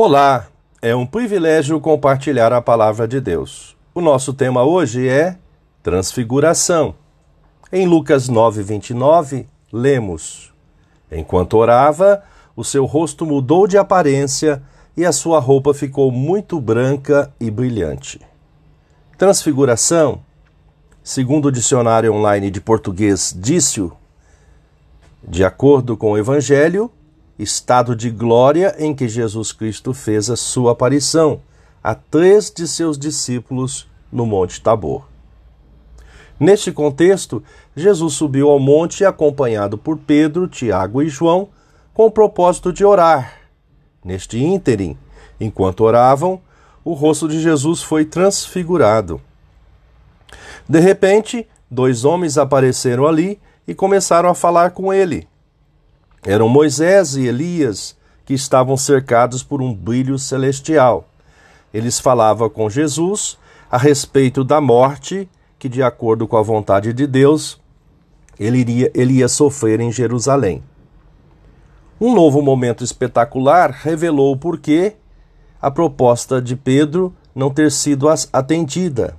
Olá, é um privilégio compartilhar a palavra de Deus. O nosso tema hoje é Transfiguração. Em Lucas 9:29, lemos: Enquanto orava, o seu rosto mudou de aparência e a sua roupa ficou muito branca e brilhante. Transfiguração, segundo o dicionário online de português Dício, de acordo com o Evangelho, estado de glória em que Jesus Cristo fez a sua aparição a três de seus discípulos no Monte Tabor. Neste contexto, Jesus subiu ao monte acompanhado por Pedro, Tiago e João, com o propósito de orar. Neste ínterim, enquanto oravam, o rosto de Jesus foi transfigurado. De repente, dois homens apareceram ali e começaram a falar com ele. Eram Moisés e Elias que estavam cercados por um brilho celestial. Eles falavam com Jesus a respeito da morte que, de acordo com a vontade de Deus, ele iria, ele ia sofrer em Jerusalém. Um novo momento espetacular revelou o porquê a proposta de Pedro não ter sido atendida.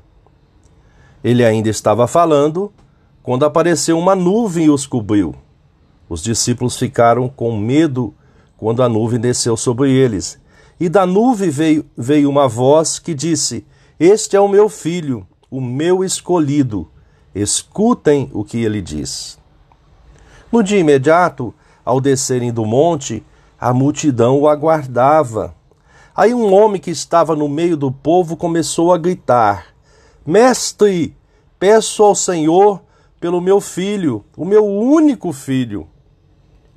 Ele ainda estava falando quando apareceu uma nuvem e os cobriu. Os discípulos ficaram com medo quando a nuvem desceu sobre eles. E da nuvem veio, veio uma voz que disse: Este é o meu filho, o meu escolhido. Escutem o que ele diz. No dia imediato, ao descerem do monte, a multidão o aguardava. Aí um homem que estava no meio do povo começou a gritar: Mestre, peço ao Senhor pelo meu filho, o meu único filho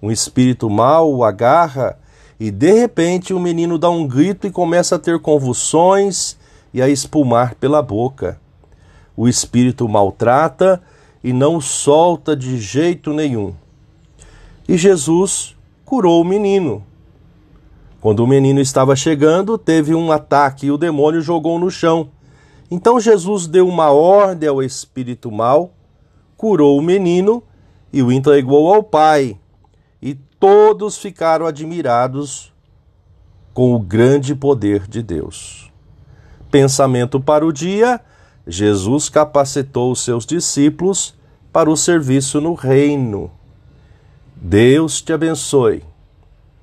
um espírito mau o agarra e de repente o menino dá um grito e começa a ter convulsões e a espumar pela boca. O espírito maltrata e não solta de jeito nenhum. E Jesus curou o menino. Quando o menino estava chegando, teve um ataque e o demônio jogou no chão. Então Jesus deu uma ordem ao espírito mau, curou o menino e o entregou ao pai e todos ficaram admirados com o grande poder de Deus. Pensamento para o dia: Jesus capacitou os seus discípulos para o serviço no reino. Deus te abençoe.